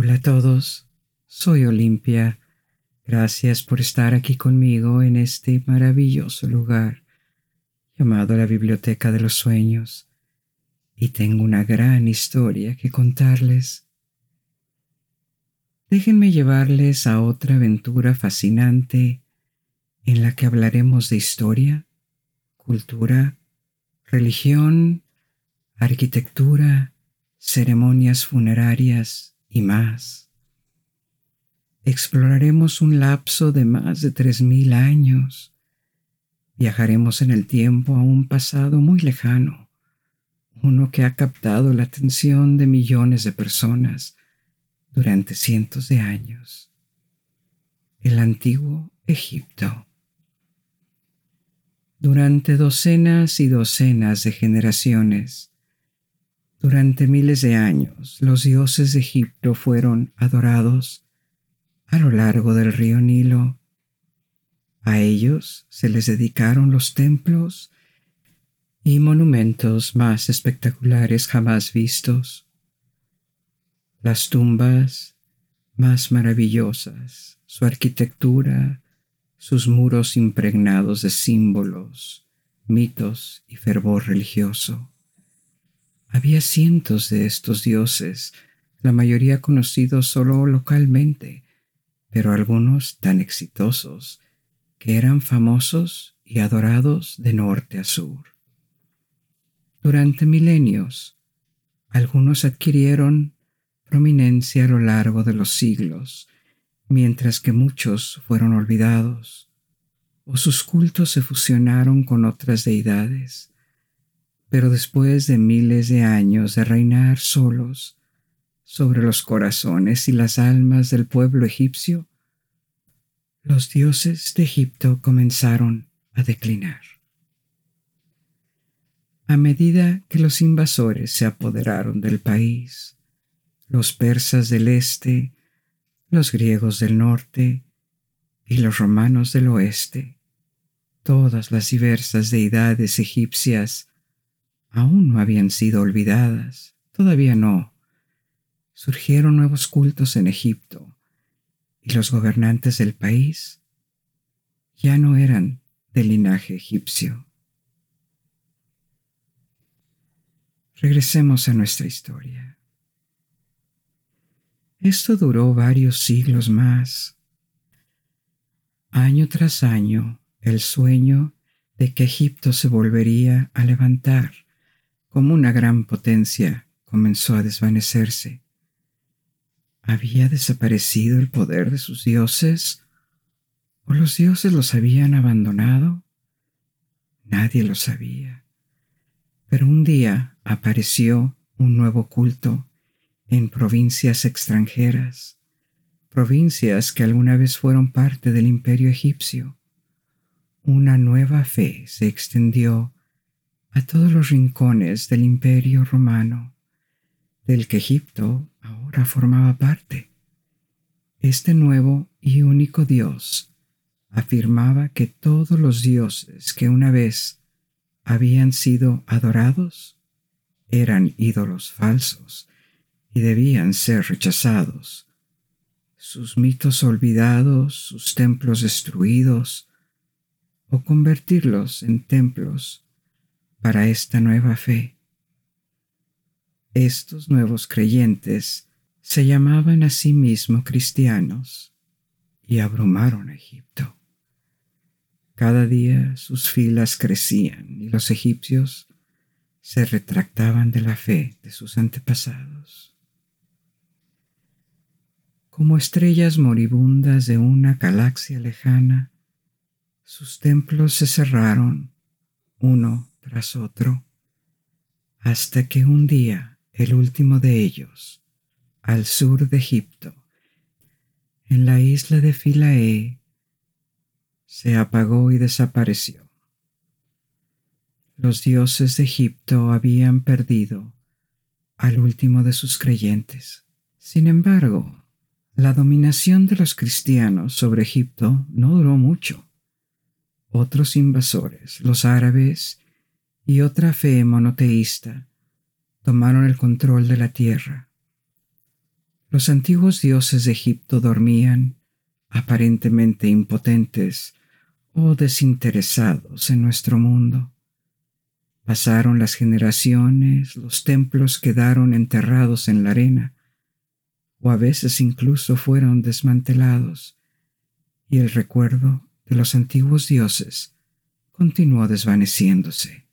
Hola a todos, soy Olimpia. Gracias por estar aquí conmigo en este maravilloso lugar llamado la Biblioteca de los Sueños. Y tengo una gran historia que contarles. Déjenme llevarles a otra aventura fascinante en la que hablaremos de historia, cultura, religión, arquitectura, ceremonias funerarias y más. Exploraremos un lapso de más de tres mil años. Viajaremos en el tiempo a un pasado muy lejano, uno que ha captado la atención de millones de personas durante cientos de años. El antiguo Egipto. Durante docenas y docenas de generaciones, durante miles de años, los dioses de Egipto fueron adorados a lo largo del río Nilo. A ellos se les dedicaron los templos y monumentos más espectaculares jamás vistos. Las tumbas más maravillosas, su arquitectura, sus muros impregnados de símbolos, mitos y fervor religioso. Había cientos de estos dioses, la mayoría conocidos solo localmente, pero algunos tan exitosos que eran famosos y adorados de norte a sur. Durante milenios, algunos adquirieron prominencia a lo largo de los siglos, mientras que muchos fueron olvidados, o sus cultos se fusionaron con otras deidades pero después de miles de años de reinar solos sobre los corazones y las almas del pueblo egipcio, los dioses de Egipto comenzaron a declinar. A medida que los invasores se apoderaron del país, los persas del este, los griegos del norte y los romanos del oeste, todas las diversas deidades egipcias aún no habían sido olvidadas, todavía no. Surgieron nuevos cultos en Egipto y los gobernantes del país ya no eran del linaje egipcio. Regresemos a nuestra historia. Esto duró varios siglos más. Año tras año, el sueño de que Egipto se volvería a levantar como una gran potencia, comenzó a desvanecerse. ¿Había desaparecido el poder de sus dioses? ¿O los dioses los habían abandonado? Nadie lo sabía. Pero un día apareció un nuevo culto en provincias extranjeras, provincias que alguna vez fueron parte del imperio egipcio. Una nueva fe se extendió a todos los rincones del imperio romano, del que Egipto ahora formaba parte. Este nuevo y único Dios afirmaba que todos los dioses que una vez habían sido adorados eran ídolos falsos y debían ser rechazados, sus mitos olvidados, sus templos destruidos, o convertirlos en templos para esta nueva fe. Estos nuevos creyentes se llamaban a sí mismos cristianos y abrumaron a Egipto. Cada día sus filas crecían y los egipcios se retractaban de la fe de sus antepasados. Como estrellas moribundas de una galaxia lejana, sus templos se cerraron uno tras otro, hasta que un día el último de ellos, al sur de Egipto, en la isla de Philae, se apagó y desapareció. Los dioses de Egipto habían perdido al último de sus creyentes. Sin embargo, la dominación de los cristianos sobre Egipto no duró mucho. Otros invasores, los árabes y otra fe monoteísta tomaron el control de la tierra. Los antiguos dioses de Egipto dormían, aparentemente impotentes o desinteresados en nuestro mundo. Pasaron las generaciones, los templos quedaron enterrados en la arena, o a veces incluso fueron desmantelados, y el recuerdo de los antiguos dioses continuó desvaneciéndose.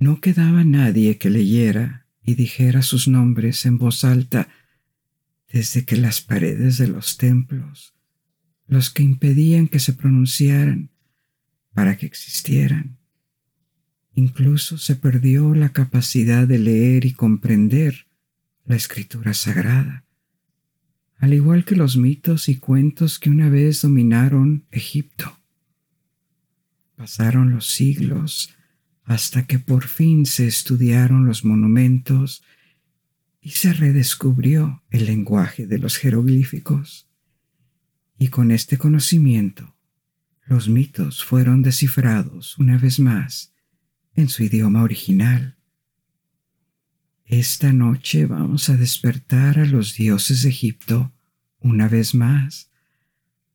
No quedaba nadie que leyera y dijera sus nombres en voz alta desde que las paredes de los templos, los que impedían que se pronunciaran para que existieran. Incluso se perdió la capacidad de leer y comprender la escritura sagrada, al igual que los mitos y cuentos que una vez dominaron Egipto. Pasaron los siglos hasta que por fin se estudiaron los monumentos y se redescubrió el lenguaje de los jeroglíficos. Y con este conocimiento, los mitos fueron descifrados una vez más en su idioma original. Esta noche vamos a despertar a los dioses de Egipto una vez más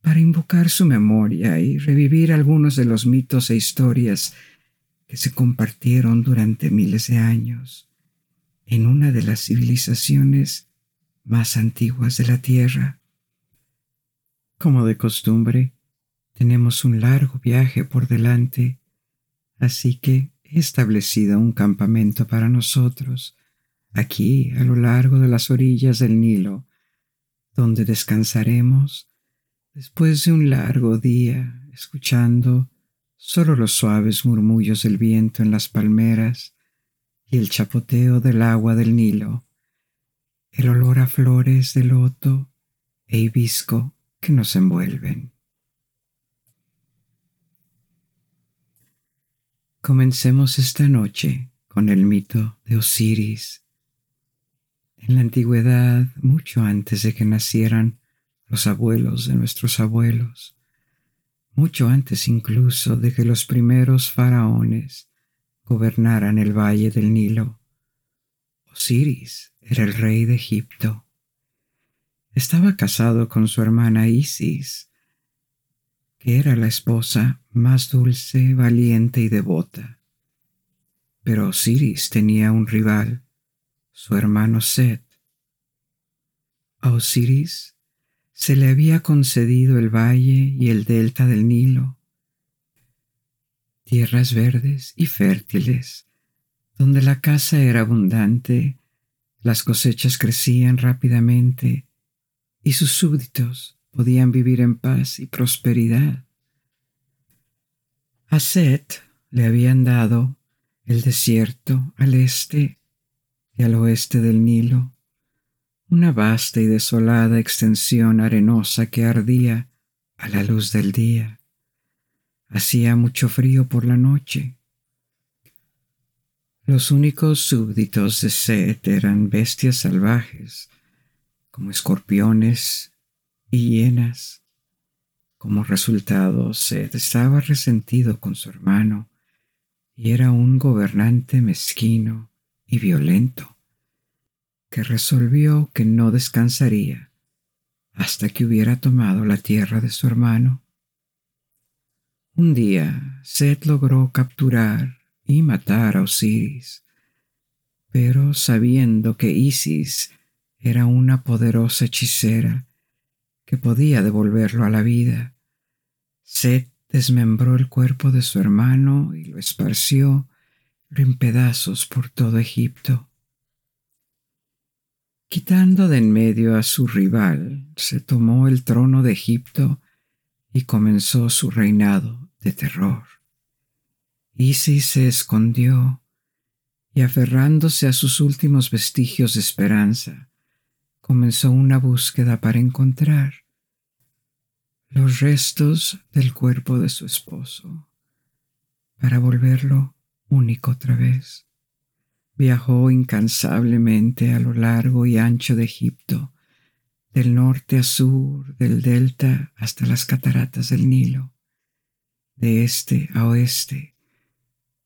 para invocar su memoria y revivir algunos de los mitos e historias se compartieron durante miles de años en una de las civilizaciones más antiguas de la Tierra. Como de costumbre, tenemos un largo viaje por delante, así que he establecido un campamento para nosotros, aquí a lo largo de las orillas del Nilo, donde descansaremos después de un largo día escuchando solo los suaves murmullos del viento en las palmeras y el chapoteo del agua del Nilo, el olor a flores de loto e hibisco que nos envuelven. Comencemos esta noche con el mito de Osiris. En la antigüedad, mucho antes de que nacieran los abuelos de nuestros abuelos, mucho antes incluso de que los primeros faraones gobernaran el valle del Nilo. Osiris era el rey de Egipto. Estaba casado con su hermana Isis, que era la esposa más dulce, valiente y devota. Pero Osiris tenía un rival, su hermano Set. A Osiris se le había concedido el valle y el delta del Nilo, tierras verdes y fértiles, donde la caza era abundante, las cosechas crecían rápidamente y sus súbditos podían vivir en paz y prosperidad. A Set le habían dado el desierto al este y al oeste del Nilo, una vasta y desolada extensión arenosa que ardía a la luz del día. Hacía mucho frío por la noche. Los únicos súbditos de Set eran bestias salvajes, como escorpiones y hienas. Como resultado, Set estaba resentido con su hermano y era un gobernante mezquino y violento que resolvió que no descansaría hasta que hubiera tomado la tierra de su hermano. Un día Set logró capturar y matar a Osiris, pero sabiendo que Isis era una poderosa hechicera que podía devolverlo a la vida, Set desmembró el cuerpo de su hermano y lo esparció en pedazos por todo Egipto. Quitando de en medio a su rival, se tomó el trono de Egipto y comenzó su reinado de terror. Isis se escondió y aferrándose a sus últimos vestigios de esperanza, comenzó una búsqueda para encontrar los restos del cuerpo de su esposo, para volverlo único otra vez. Viajó incansablemente a lo largo y ancho de Egipto, del norte a sur, del delta hasta las cataratas del Nilo, de este a oeste,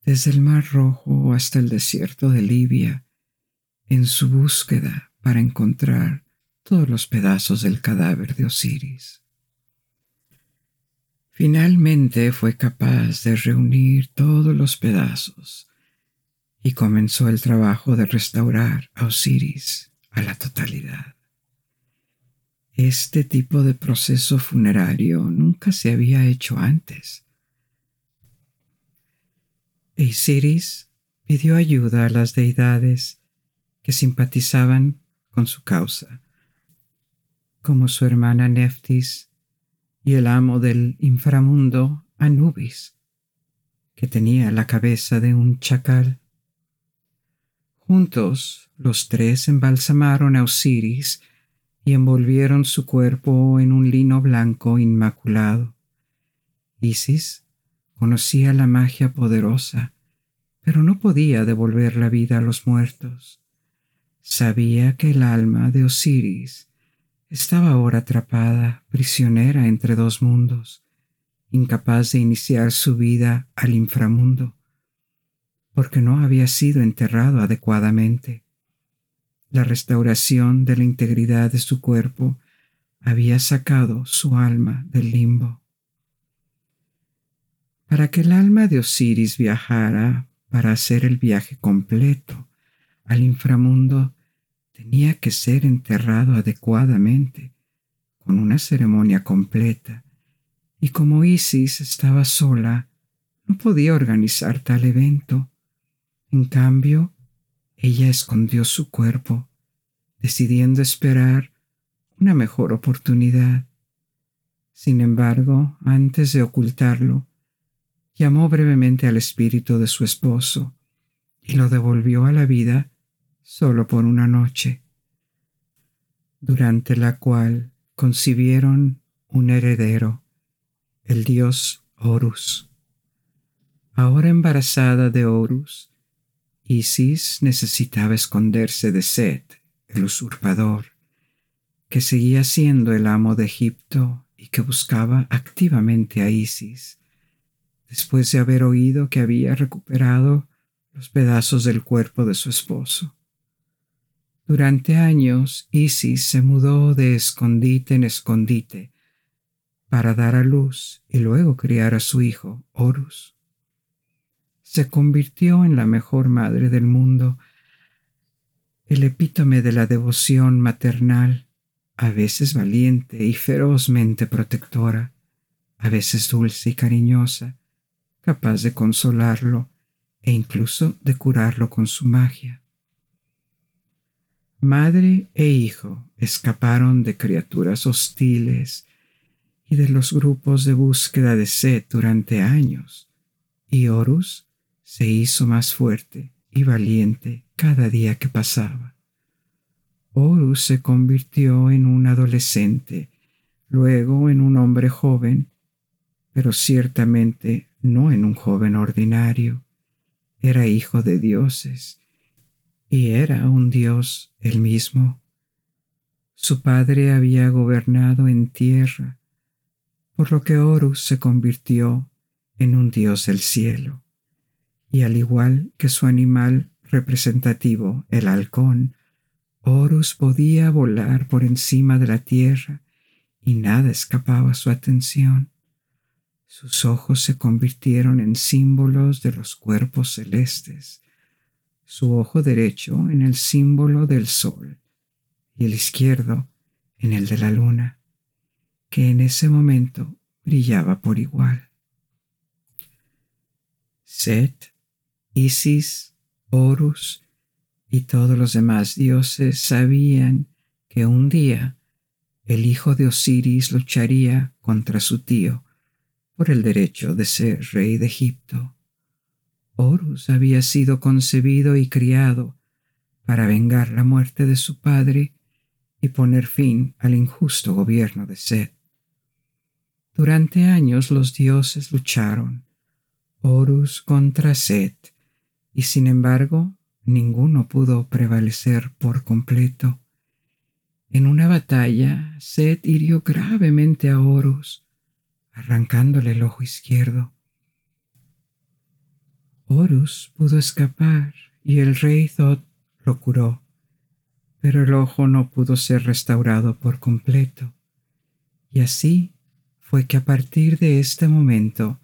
desde el Mar Rojo hasta el desierto de Libia, en su búsqueda para encontrar todos los pedazos del cadáver de Osiris. Finalmente fue capaz de reunir todos los pedazos y comenzó el trabajo de restaurar a Osiris a la totalidad. Este tipo de proceso funerario nunca se había hecho antes. Osiris pidió ayuda a las deidades que simpatizaban con su causa, como su hermana Neftis y el amo del inframundo Anubis, que tenía la cabeza de un chacal. Juntos los tres embalsamaron a Osiris y envolvieron su cuerpo en un lino blanco inmaculado. Isis conocía la magia poderosa pero no podía devolver la vida a los muertos. Sabía que el alma de Osiris estaba ahora atrapada, prisionera entre dos mundos, incapaz de iniciar su vida al inframundo, porque no había sido enterrado adecuadamente. La restauración de la integridad de su cuerpo había sacado su alma del limbo. Para que el alma de Osiris viajara para hacer el viaje completo al inframundo tenía que ser enterrado adecuadamente, con una ceremonia completa, y como Isis estaba sola, no podía organizar tal evento. En cambio, ella escondió su cuerpo, decidiendo esperar una mejor oportunidad. Sin embargo, antes de ocultarlo, llamó brevemente al espíritu de su esposo y lo devolvió a la vida solo por una noche, durante la cual concibieron un heredero, el dios Horus. Ahora embarazada de Horus, Isis necesitaba esconderse de Set, el usurpador, que seguía siendo el amo de Egipto y que buscaba activamente a Isis después de haber oído que había recuperado los pedazos del cuerpo de su esposo. Durante años, Isis se mudó de escondite en escondite para dar a luz y luego criar a su hijo, Horus. Se convirtió en la mejor madre del mundo, el epítome de la devoción maternal, a veces valiente y ferozmente protectora, a veces dulce y cariñosa, capaz de consolarlo e incluso de curarlo con su magia. Madre e hijo escaparon de criaturas hostiles y de los grupos de búsqueda de sed durante años, y Horus se hizo más fuerte y valiente cada día que pasaba. Horus se convirtió en un adolescente, luego en un hombre joven, pero ciertamente no en un joven ordinario, era hijo de dioses y era un dios él mismo. Su padre había gobernado en tierra, por lo que Horus se convirtió en un dios del cielo, y al igual que su animal representativo, el halcón, Horus podía volar por encima de la tierra y nada escapaba su atención. Sus ojos se convirtieron en símbolos de los cuerpos celestes, su ojo derecho en el símbolo del sol y el izquierdo en el de la luna, que en ese momento brillaba por igual. Set, Isis, Horus y todos los demás dioses sabían que un día el hijo de Osiris lucharía contra su tío por el derecho de ser rey de Egipto. Horus había sido concebido y criado para vengar la muerte de su padre y poner fin al injusto gobierno de Set. Durante años los dioses lucharon, Horus contra Set, y sin embargo ninguno pudo prevalecer por completo. En una batalla, Set hirió gravemente a Horus, arrancándole el ojo izquierdo. Horus pudo escapar y el rey Thoth lo curó, pero el ojo no pudo ser restaurado por completo. Y así fue que a partir de este momento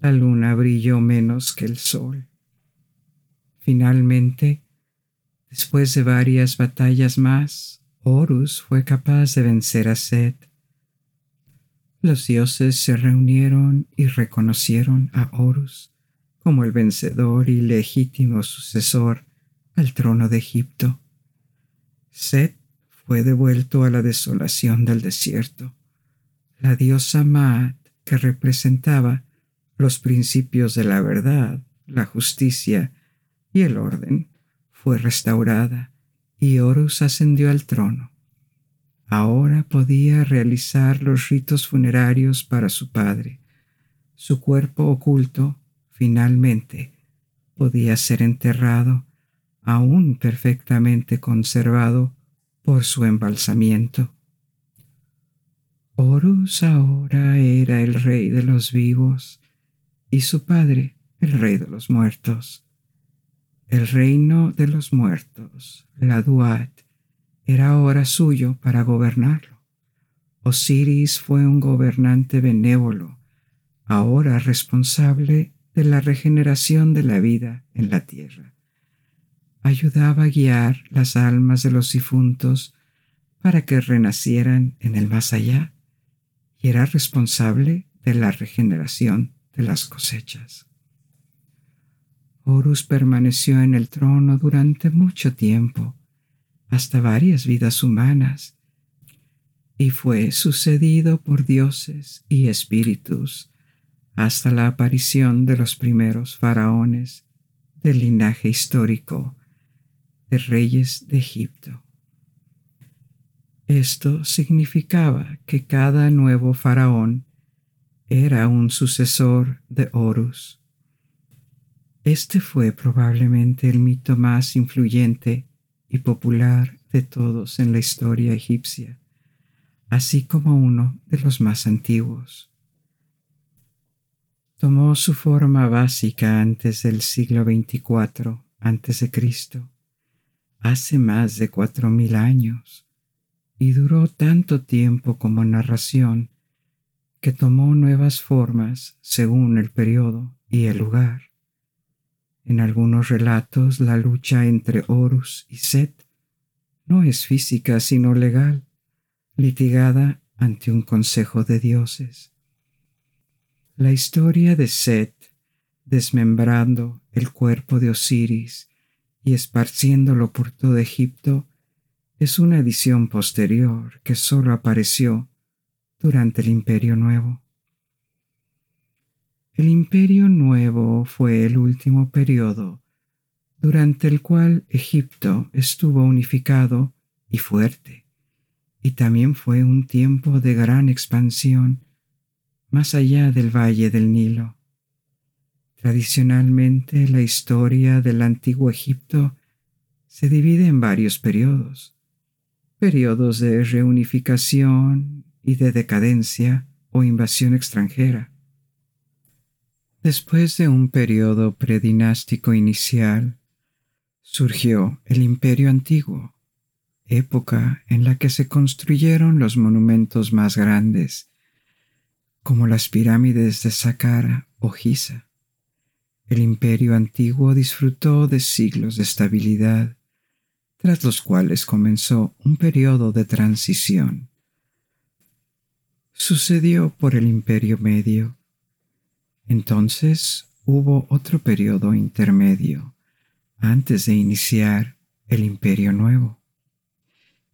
la luna brilló menos que el sol. Finalmente, después de varias batallas más, Horus fue capaz de vencer a Set. Los dioses se reunieron y reconocieron a Horus como el vencedor y legítimo sucesor al trono de Egipto. Set fue devuelto a la desolación del desierto. La diosa Maat, que representaba los principios de la verdad, la justicia y el orden, fue restaurada y Horus ascendió al trono. Ahora podía realizar los ritos funerarios para su padre. Su cuerpo oculto, finalmente, podía ser enterrado, aún perfectamente conservado por su embalsamiento. Horus ahora era el rey de los vivos y su padre el rey de los muertos. El reino de los muertos, la Duat, era ahora suyo para gobernarlo. Osiris fue un gobernante benévolo, ahora responsable de la regeneración de la vida en la tierra. Ayudaba a guiar las almas de los difuntos para que renacieran en el más allá y era responsable de la regeneración de las cosechas. Horus permaneció en el trono durante mucho tiempo, hasta varias vidas humanas, y fue sucedido por dioses y espíritus hasta la aparición de los primeros faraones del linaje histórico de reyes de Egipto. Esto significaba que cada nuevo faraón era un sucesor de Horus. Este fue probablemente el mito más influyente y popular de todos en la historia egipcia, así como uno de los más antiguos. Tomó su forma básica antes del siglo XXIV a.C., hace más de cuatro mil años, y duró tanto tiempo como narración que tomó nuevas formas según el periodo y el lugar. En algunos relatos la lucha entre Horus y Set no es física sino legal, litigada ante un consejo de dioses. La historia de Set desmembrando el cuerpo de Osiris y esparciéndolo por todo Egipto es una edición posterior que sólo apareció durante el Imperio Nuevo. El Imperio Nuevo fue el último periodo durante el cual Egipto estuvo unificado y fuerte, y también fue un tiempo de gran expansión más allá del valle del Nilo. Tradicionalmente la historia del antiguo Egipto se divide en varios periodos, periodos de reunificación y de decadencia o invasión extranjera. Después de un periodo predinástico inicial, surgió el Imperio Antiguo, época en la que se construyeron los monumentos más grandes, como las pirámides de Saqqara o Giza. El Imperio Antiguo disfrutó de siglos de estabilidad, tras los cuales comenzó un periodo de transición sucedió por el Imperio Medio. Entonces hubo otro periodo intermedio antes de iniciar el Imperio Nuevo,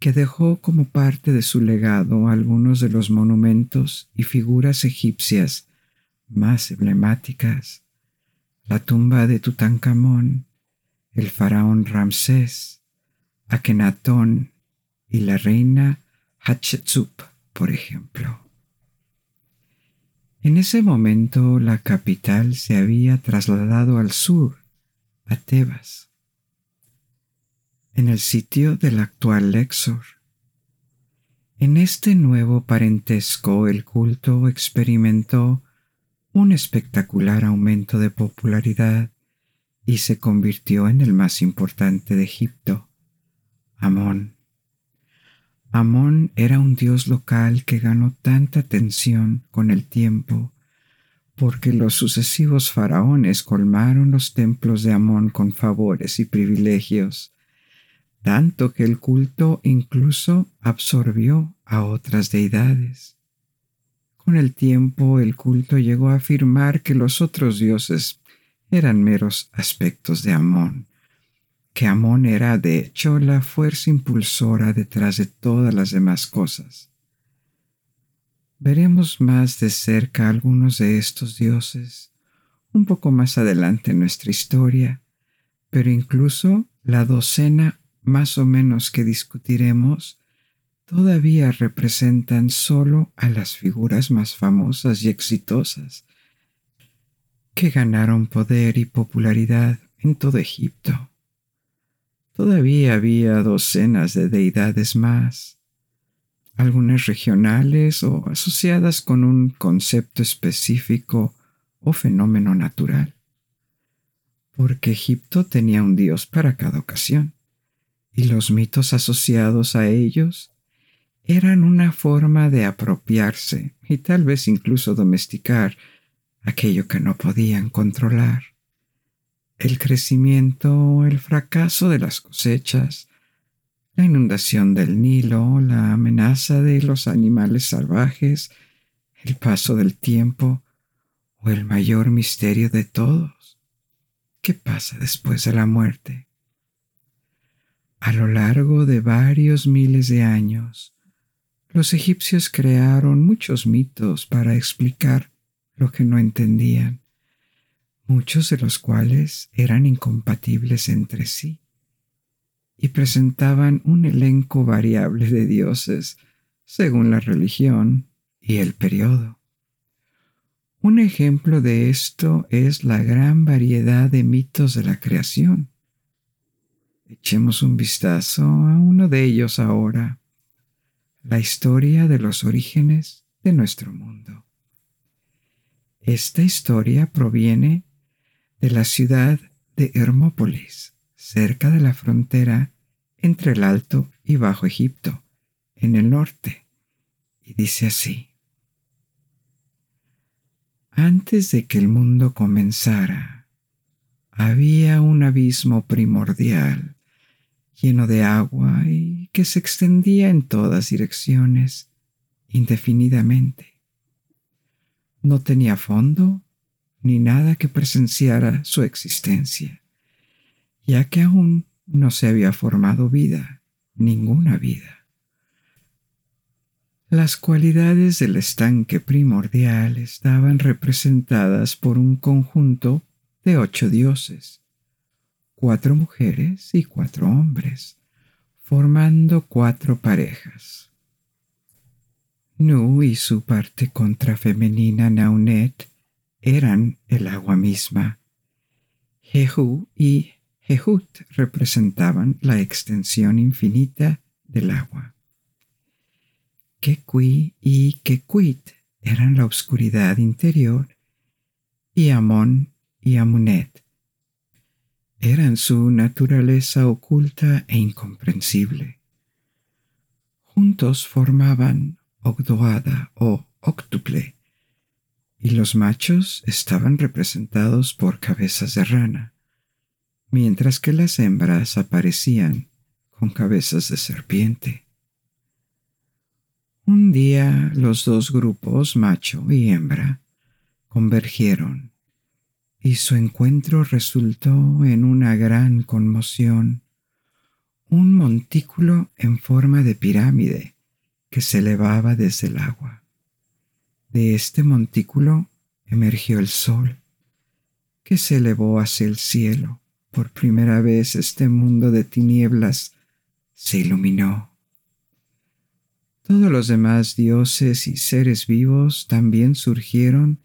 que dejó como parte de su legado algunos de los monumentos y figuras egipcias más emblemáticas, la tumba de Tutankamón, el faraón Ramsés, Akenatón y la reina Hatshepsut, por ejemplo. En ese momento la capital se había trasladado al sur, a Tebas, en el sitio del actual Lexor. En este nuevo parentesco el culto experimentó un espectacular aumento de popularidad y se convirtió en el más importante de Egipto. Amón. Amón era un dios local que ganó tanta atención con el tiempo porque los sucesivos faraones colmaron los templos de Amón con favores y privilegios, tanto que el culto incluso absorbió a otras deidades. Con el tiempo el culto llegó a afirmar que los otros dioses eran meros aspectos de Amón, que Amón era de hecho la fuerza impulsora detrás de todas las demás cosas. Veremos más de cerca algunos de estos dioses un poco más adelante en nuestra historia, pero incluso la docena más o menos que discutiremos todavía representan solo a las figuras más famosas y exitosas que ganaron poder y popularidad en todo Egipto. Todavía había docenas de deidades más, algunas regionales o asociadas con un concepto específico o fenómeno natural, porque Egipto tenía un dios para cada ocasión, y los mitos asociados a ellos eran una forma de apropiarse y tal vez incluso domesticar aquello que no podían controlar el crecimiento el fracaso de las cosechas, la inundación del Nilo, la amenaza de los animales salvajes, el paso del tiempo o el mayor misterio de todos. ¿Qué pasa después de la muerte? A lo largo de varios miles de años, los egipcios crearon muchos mitos para explicar lo que no entendían muchos de los cuales eran incompatibles entre sí y presentaban un elenco variable de dioses según la religión y el periodo. Un ejemplo de esto es la gran variedad de mitos de la creación. Echemos un vistazo a uno de ellos ahora, la historia de los orígenes de nuestro mundo. Esta historia proviene de la ciudad de Hermópolis, cerca de la frontera entre el Alto y Bajo Egipto, en el norte, y dice así. Antes de que el mundo comenzara, había un abismo primordial lleno de agua y que se extendía en todas direcciones indefinidamente. No tenía fondo ni nada que presenciara su existencia, ya que aún no se había formado vida, ninguna vida. Las cualidades del estanque primordial estaban representadas por un conjunto de ocho dioses, cuatro mujeres y cuatro hombres, formando cuatro parejas. Nu y su parte contrafemenina Naunet eran el agua misma. Jehu y Jehut representaban la extensión infinita del agua. Kekui y Kekuit eran la oscuridad interior y Amón y Amunet eran su naturaleza oculta e incomprensible. Juntos formaban Ogdoada o octuple, y los machos estaban representados por cabezas de rana, mientras que las hembras aparecían con cabezas de serpiente. Un día los dos grupos, macho y hembra, convergieron y su encuentro resultó en una gran conmoción, un montículo en forma de pirámide que se elevaba desde el agua. De este montículo emergió el sol, que se elevó hacia el cielo. Por primera vez este mundo de tinieblas se iluminó. Todos los demás dioses y seres vivos también surgieron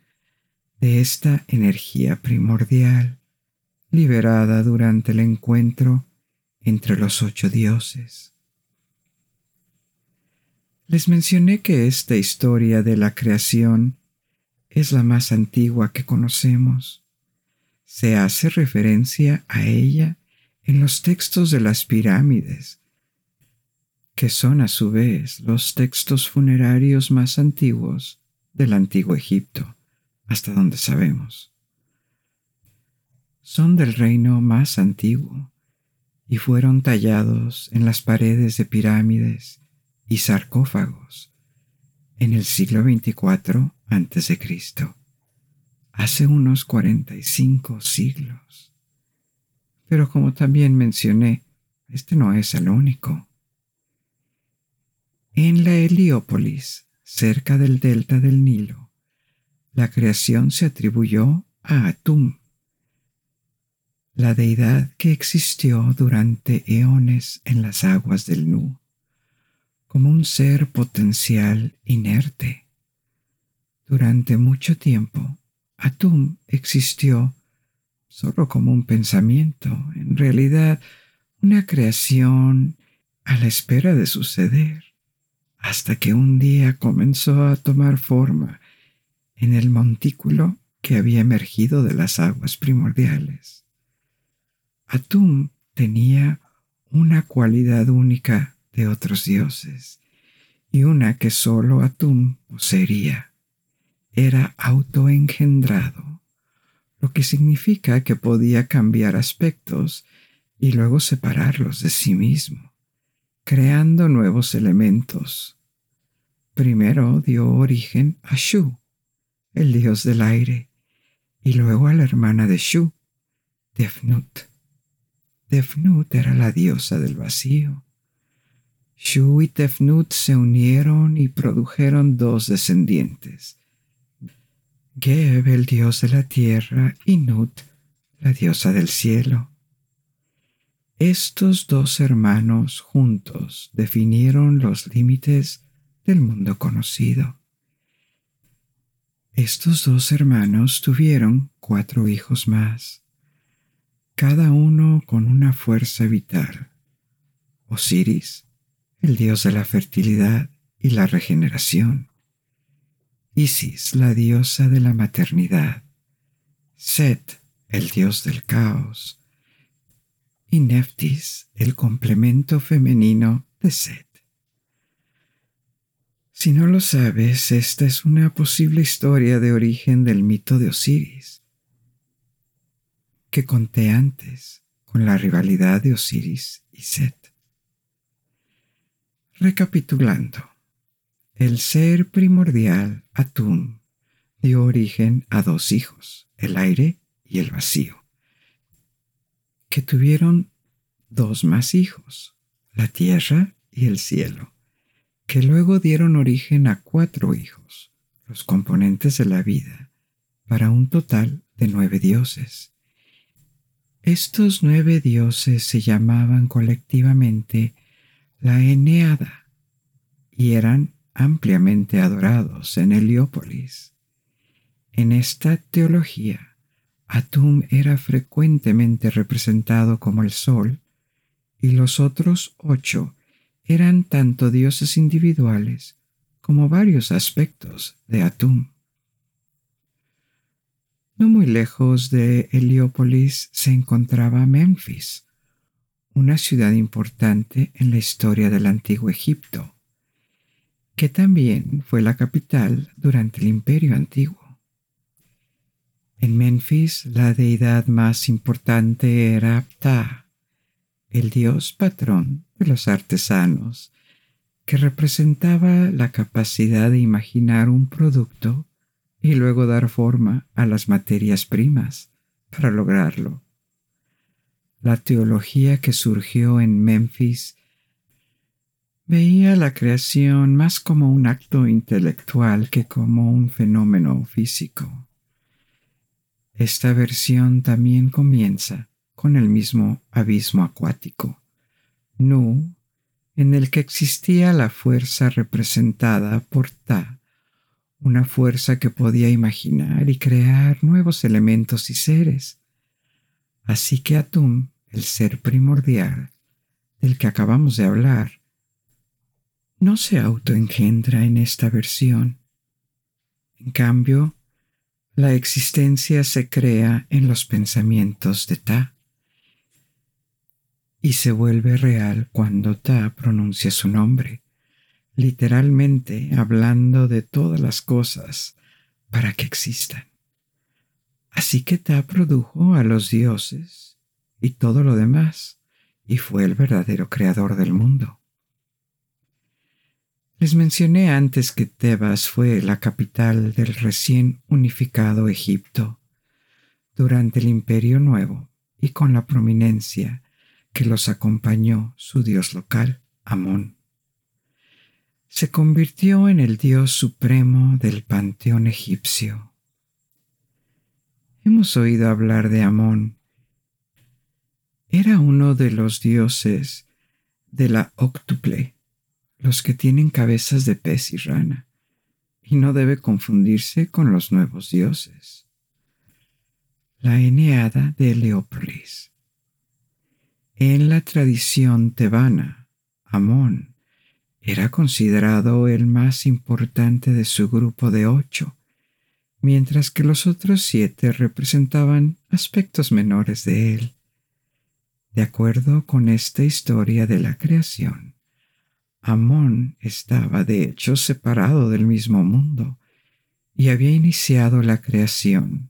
de esta energía primordial, liberada durante el encuentro entre los ocho dioses. Les mencioné que esta historia de la creación es la más antigua que conocemos. Se hace referencia a ella en los textos de las pirámides, que son a su vez los textos funerarios más antiguos del antiguo Egipto, hasta donde sabemos. Son del reino más antiguo y fueron tallados en las paredes de pirámides y sarcófagos en el siglo 24 a.C., hace unos 45 siglos. Pero como también mencioné, este no es el único. En la Heliópolis, cerca del delta del Nilo, la creación se atribuyó a Atum, la deidad que existió durante eones en las aguas del Nu, como un ser potencial inerte. Durante mucho tiempo, Atum existió solo como un pensamiento, en realidad una creación a la espera de suceder, hasta que un día comenzó a tomar forma en el montículo que había emergido de las aguas primordiales. Atum tenía una cualidad única de otros dioses y una que sólo Atum poseería. Era autoengendrado, lo que significa que podía cambiar aspectos y luego separarlos de sí mismo, creando nuevos elementos. Primero dio origen a Shu, el dios del aire, y luego a la hermana de Shu, Defnut. Tefnut era la diosa del vacío. Shu y Tefnut se unieron y produjeron dos descendientes. Geb, el dios de la tierra, y Nut, la diosa del cielo. Estos dos hermanos juntos definieron los límites del mundo conocido. Estos dos hermanos tuvieron cuatro hijos más cada uno con una fuerza vital. Osiris, el dios de la fertilidad y la regeneración. Isis, la diosa de la maternidad. Set, el dios del caos. Y Neftis, el complemento femenino de Set. Si no lo sabes, esta es una posible historia de origen del mito de Osiris que conté antes con la rivalidad de Osiris y Set. Recapitulando, el ser primordial Atum dio origen a dos hijos, el aire y el vacío, que tuvieron dos más hijos, la tierra y el cielo, que luego dieron origen a cuatro hijos, los componentes de la vida, para un total de nueve dioses. Estos nueve dioses se llamaban colectivamente la Eneada y eran ampliamente adorados en Heliópolis. En esta teología, Atum era frecuentemente representado como el sol y los otros ocho eran tanto dioses individuales como varios aspectos de Atum. No muy lejos de Heliópolis se encontraba Memphis, una ciudad importante en la historia del antiguo Egipto, que también fue la capital durante el imperio antiguo. En Memphis la deidad más importante era Ptah, el dios patrón de los artesanos, que representaba la capacidad de imaginar un producto y luego dar forma a las materias primas para lograrlo. La teología que surgió en Memphis veía la creación más como un acto intelectual que como un fenómeno físico. Esta versión también comienza con el mismo abismo acuático, Nu, en el que existía la fuerza representada por Ta, una fuerza que podía imaginar y crear nuevos elementos y seres. Así que Atum, el ser primordial del que acabamos de hablar, no se autoengendra en esta versión. En cambio, la existencia se crea en los pensamientos de Ta. y se vuelve real cuando Ta pronuncia su nombre, literalmente hablando de todas las cosas para que existan. Así que Ta produjo a los dioses y todo lo demás, y fue el verdadero creador del mundo. Les mencioné antes que Tebas fue la capital del recién unificado Egipto durante el Imperio Nuevo y con la prominencia que los acompañó su dios local, Amón. Se convirtió en el dios supremo del panteón egipcio. Hemos oído hablar de Amón. Era uno de los dioses de la octuple, los que tienen cabezas de pez y rana, y no debe confundirse con los nuevos dioses. La Eneada de Leópolis. En la tradición tebana, Amón era considerado el más importante de su grupo de ocho, mientras que los otros siete representaban aspectos menores de él. De acuerdo con esta historia de la creación, Amón estaba de hecho separado del mismo mundo y había iniciado la creación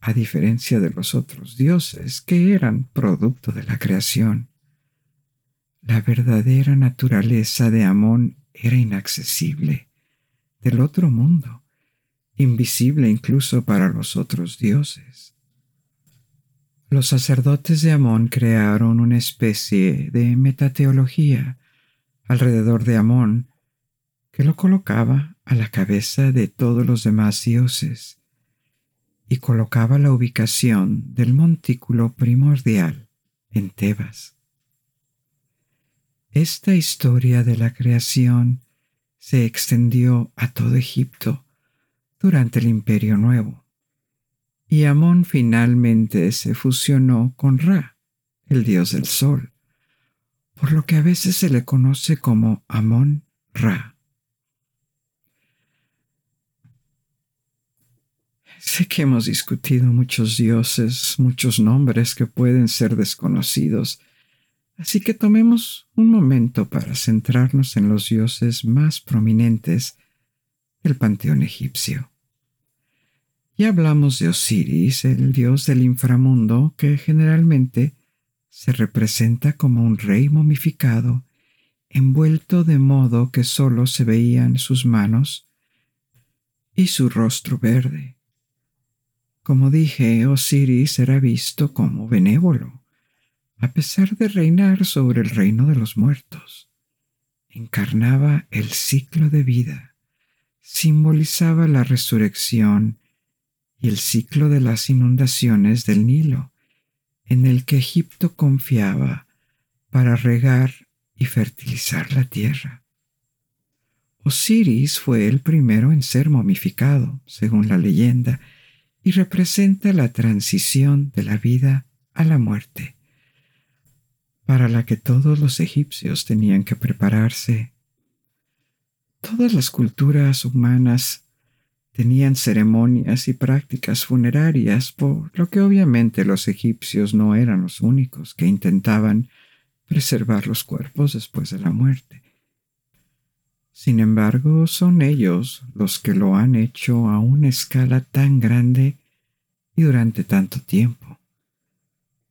a diferencia de los otros dioses que eran producto de la creación. La verdadera naturaleza de Amón era inaccesible, del otro mundo, invisible incluso para los otros dioses. Los sacerdotes de Amón crearon una especie de metateología alrededor de Amón que lo colocaba a la cabeza de todos los demás dioses y colocaba la ubicación del montículo primordial en Tebas. Esta historia de la creación se extendió a todo Egipto durante el Imperio Nuevo, y Amón finalmente se fusionó con Ra, el dios del sol, por lo que a veces se le conoce como Amón Ra. Sé que hemos discutido muchos dioses, muchos nombres que pueden ser desconocidos, así que tomemos un momento para centrarnos en los dioses más prominentes del panteón egipcio. Ya hablamos de Osiris, el dios del inframundo, que generalmente se representa como un rey momificado, envuelto de modo que sólo se veían sus manos y su rostro verde. Como dije, Osiris era visto como benévolo, a pesar de reinar sobre el reino de los muertos. Encarnaba el ciclo de vida, simbolizaba la resurrección y el ciclo de las inundaciones del Nilo, en el que Egipto confiaba para regar y fertilizar la tierra. Osiris fue el primero en ser momificado, según la leyenda, y representa la transición de la vida a la muerte, para la que todos los egipcios tenían que prepararse. Todas las culturas humanas tenían ceremonias y prácticas funerarias, por lo que obviamente los egipcios no eran los únicos que intentaban preservar los cuerpos después de la muerte. Sin embargo, son ellos los que lo han hecho a una escala tan grande y durante tanto tiempo.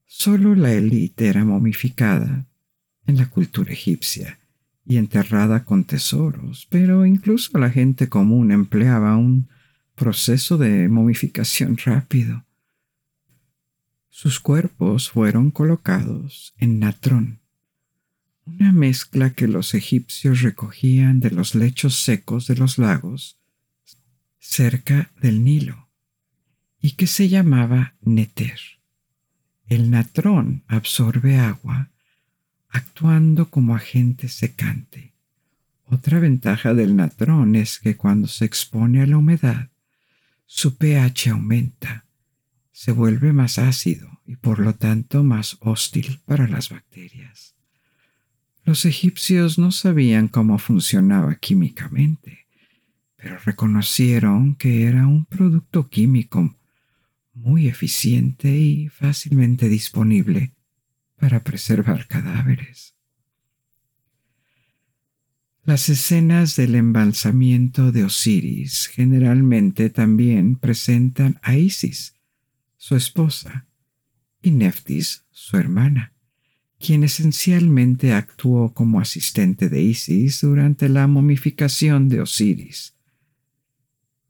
Solo la élite era momificada en la cultura egipcia y enterrada con tesoros, pero incluso la gente común empleaba un proceso de momificación rápido. Sus cuerpos fueron colocados en natrón, una mezcla que los egipcios recogían de los lechos secos de los lagos cerca del Nilo y que se llamaba neter. El natrón absorbe agua actuando como agente secante. Otra ventaja del natrón es que cuando se expone a la humedad, su pH aumenta, se vuelve más ácido y por lo tanto más hostil para las bacterias. Los egipcios no sabían cómo funcionaba químicamente, pero reconocieron que era un producto químico muy eficiente y fácilmente disponible para preservar cadáveres. Las escenas del embalsamiento de Osiris generalmente también presentan a Isis, su esposa, y Neftis, su hermana, quien esencialmente actuó como asistente de Isis durante la momificación de Osiris,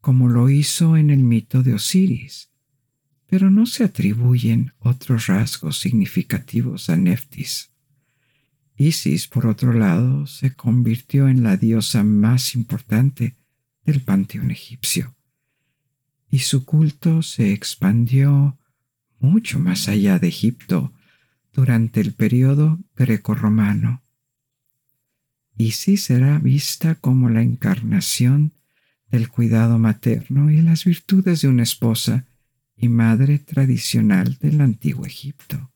como lo hizo en el mito de Osiris, pero no se atribuyen otros rasgos significativos a Neftis. Isis, por otro lado, se convirtió en la diosa más importante del panteón egipcio, y su culto se expandió mucho más allá de Egipto durante el periodo grecorromano. Isis será vista como la encarnación del cuidado materno y las virtudes de una esposa y madre tradicional del antiguo Egipto.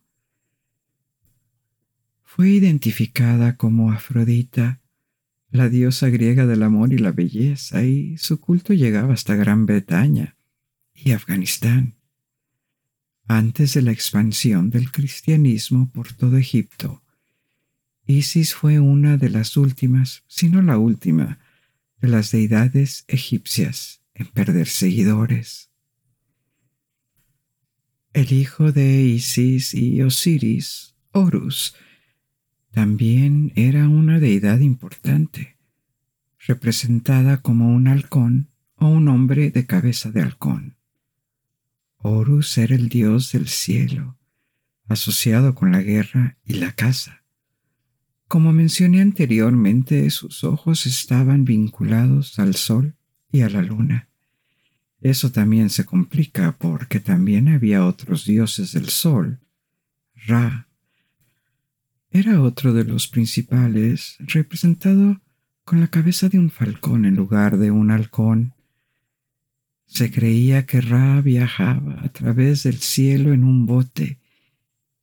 Fue identificada como Afrodita, la diosa griega del amor y la belleza, y su culto llegaba hasta Gran Bretaña y Afganistán. Antes de la expansión del cristianismo por todo Egipto, Isis fue una de las últimas, si no la última, de las deidades egipcias en perder seguidores. El hijo de Isis y Osiris, Horus, también era una deidad importante, representada como un halcón o un hombre de cabeza de halcón. Horus era el dios del cielo, asociado con la guerra y la caza. Como mencioné anteriormente, sus ojos estaban vinculados al sol y a la luna. Eso también se complica porque también había otros dioses del sol, Ra, era otro de los principales, representado con la cabeza de un falcón en lugar de un halcón. Se creía que Ra viajaba a través del cielo en un bote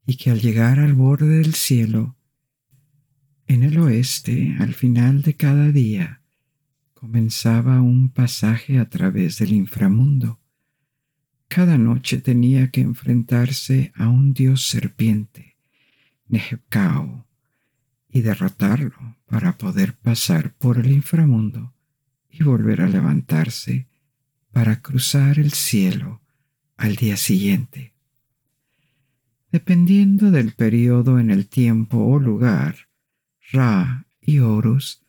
y que al llegar al borde del cielo, en el oeste, al final de cada día, comenzaba un pasaje a través del inframundo. Cada noche tenía que enfrentarse a un dios serpiente Nehebkao y derrotarlo para poder pasar por el inframundo y volver a levantarse para cruzar el cielo al día siguiente. Dependiendo del periodo en el tiempo o lugar, Ra y Horus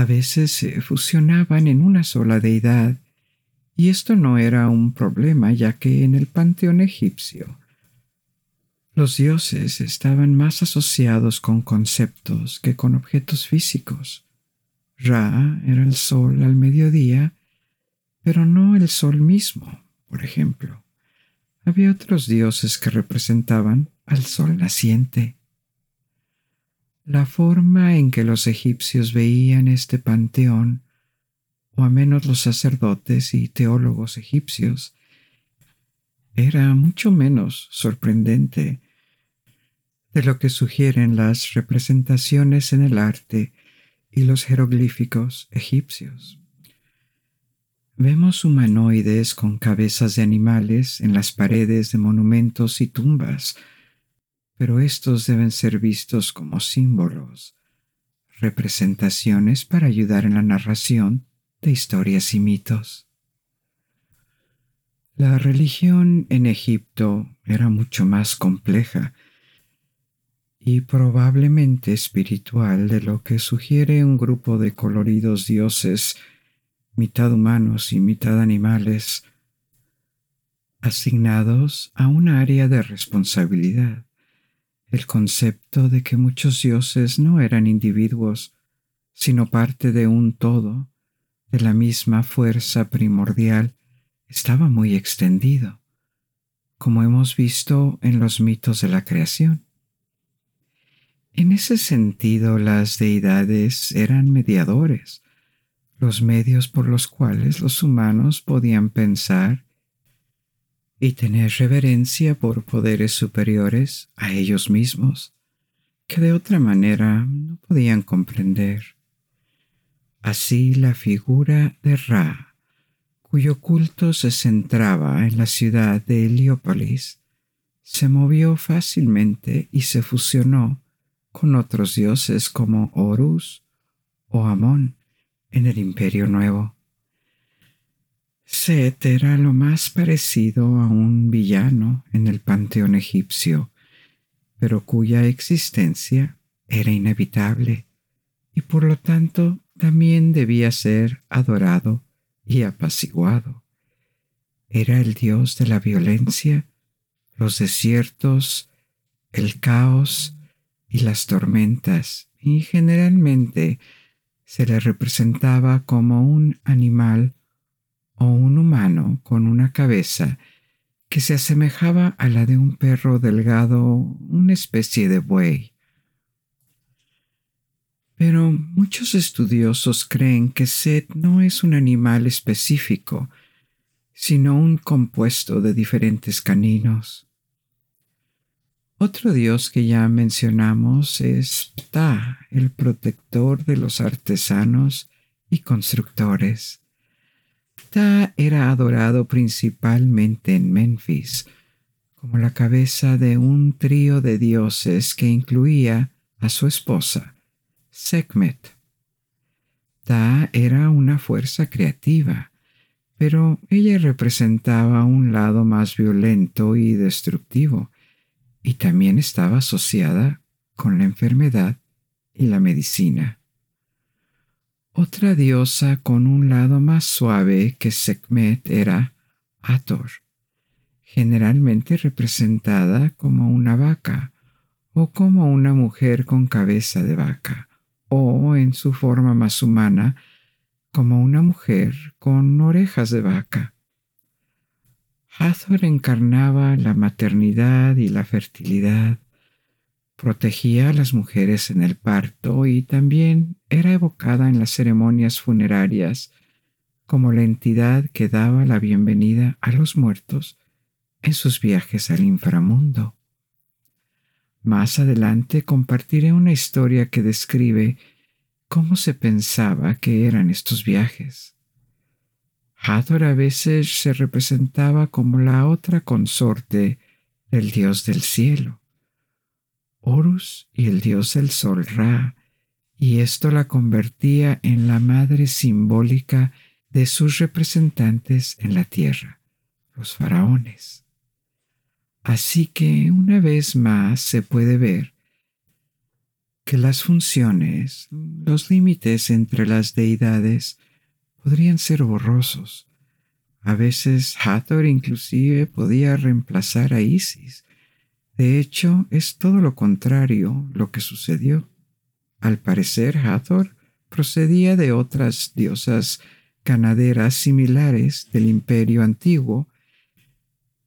a veces se fusionaban en una sola deidad, y esto no era un problema ya que en el panteón egipcio los dioses estaban más asociados con conceptos que con objetos físicos. Ra era el sol al mediodía, pero no el sol mismo, por ejemplo. Había otros dioses que representaban al sol naciente. La forma en que los egipcios veían este panteón, o a menos los sacerdotes y teólogos egipcios, era mucho menos sorprendente de lo que sugieren las representaciones en el arte y los jeroglíficos egipcios. Vemos humanoides con cabezas de animales en las paredes de monumentos y tumbas, pero estos deben ser vistos como símbolos, representaciones para ayudar en la narración de historias y mitos. La religión en Egipto era mucho más compleja y probablemente espiritual de lo que sugiere un grupo de coloridos dioses, mitad humanos y mitad animales, asignados a un área de responsabilidad. El concepto de que muchos dioses no eran individuos, sino parte de un todo, de la misma fuerza primordial estaba muy extendido, como hemos visto en los mitos de la creación. En ese sentido, las deidades eran mediadores, los medios por los cuales los humanos podían pensar y tener reverencia por poderes superiores a ellos mismos, que de otra manera no podían comprender. Así la figura de Ra cuyo culto se centraba en la ciudad de Heliópolis, se movió fácilmente y se fusionó con otros dioses como Horus o Amón en el Imperio Nuevo. Set era lo más parecido a un villano en el panteón egipcio, pero cuya existencia era inevitable y por lo tanto también debía ser adorado y apaciguado. Era el dios de la violencia, los desiertos, el caos y las tormentas, y generalmente se le representaba como un animal o un humano con una cabeza que se asemejaba a la de un perro delgado, una especie de buey. Pero muchos estudiosos creen que Set no es un animal específico, sino un compuesto de diferentes caninos. Otro dios que ya mencionamos es Ptah, el protector de los artesanos y constructores. Ptah era adorado principalmente en Memphis, como la cabeza de un trío de dioses que incluía a su esposa, Sekhmet. Ptah era una fuerza creativa, pero ella representaba un lado más violento y destructivo, y también estaba asociada con la enfermedad y la medicina. Otra diosa con un lado más suave que Sekhmet era Hathor, generalmente representada como una vaca o como una mujer con cabeza de vaca, o en su forma más humana, como una mujer con orejas de vaca. Hathor encarnaba la maternidad y la fertilidad, protegía a las mujeres en el parto y también era evocada en las ceremonias funerarias como la entidad que daba la bienvenida a los muertos en sus viajes al inframundo. Más adelante compartiré una historia que describe cómo se pensaba que eran estos viajes. Hathor a veces se representaba como la otra consorte del dios del cielo Horus y el dios del sol Ra, y esto la convertía en la madre simbólica de sus representantes en la tierra, los faraones. Así que una vez más se puede ver que las funciones, los límites entre las deidades podrían ser borrosos. A veces Hathor inclusive podía reemplazar a Isis, de hecho, es todo lo contrario lo que sucedió. Al parecer, Hathor procedía de otras diosas ganaderas similares del imperio antiguo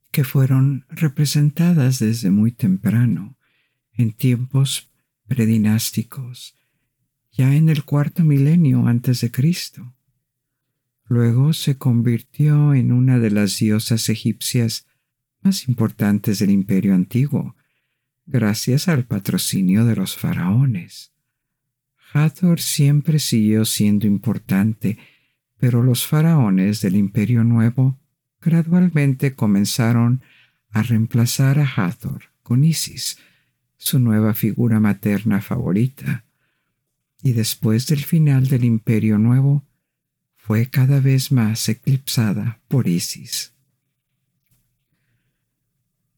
que fueron representadas desde muy temprano, en tiempos predinásticos, ya en el cuarto milenio antes de Cristo. Luego se convirtió en una de las diosas egipcias más importantes del imperio antiguo, gracias al patrocinio de los faraones. Hathor siempre siguió siendo importante, pero los faraones del imperio nuevo gradualmente comenzaron a reemplazar a Hathor con Isis, su nueva figura materna favorita, y después del final del imperio nuevo, fue cada vez más eclipsada por Isis.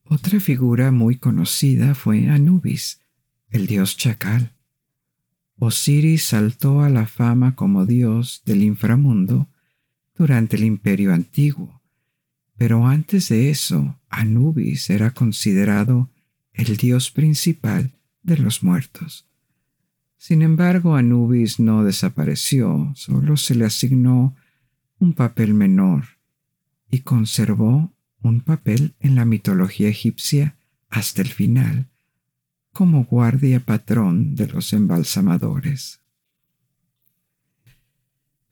Otra figura muy conocida fue Anubis, el dios chacal. Osiris saltó a la fama como dios del inframundo durante el imperio antiguo, pero antes de eso Anubis era considerado el dios principal de los muertos. Sin embargo, Anubis no desapareció, solo se le asignó un papel menor y conservó un papel en la mitología egipcia hasta el final, como guardia patrón de los embalsamadores.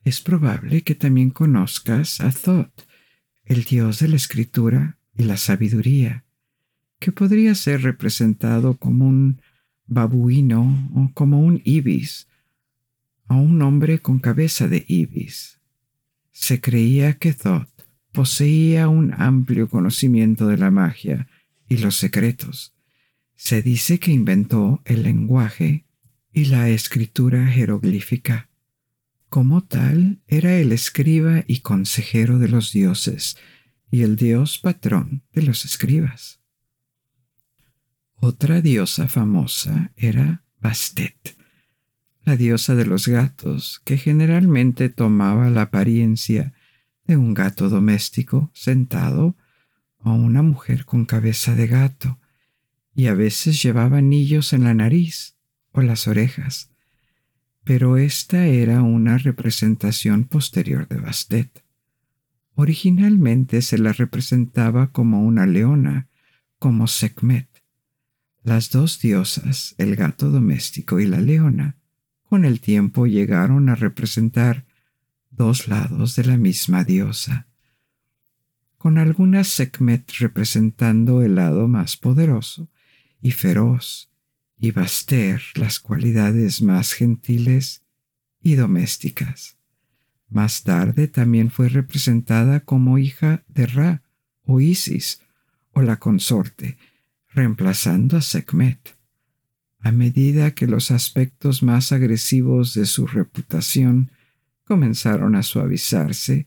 Es probable que también conozcas a Thoth, el dios de la escritura y la sabiduría, que podría ser representado como un babuino o como un ibis, o un hombre con cabeza de ibis. Se creía que Thoth poseía un amplio conocimiento de la magia y los secretos. Se dice que inventó el lenguaje y la escritura jeroglífica. Como tal, era el escriba y consejero de los dioses y el dios patrón de los escribas. Otra diosa famosa era Bastet, la diosa de los gatos, que generalmente tomaba la apariencia de un gato doméstico sentado o una mujer con cabeza de gato, y a veces llevaba anillos en la nariz o las orejas pero esta era una representación posterior de Bastet. Originalmente se la representaba como una leona, como Sekhmet. Las dos diosas, el gato doméstico y la leona, con el tiempo llegaron a representar dos lados de la misma diosa, con algunas Sekhmet representando el lado más poderoso y feroz, y Baster las cualidades más gentiles y domésticas. Más tarde también fue representada como hija de Ra o Isis o la consorte, reemplazando a Sekhmet. A medida que los aspectos más agresivos de su reputación comenzaron a suavizarse,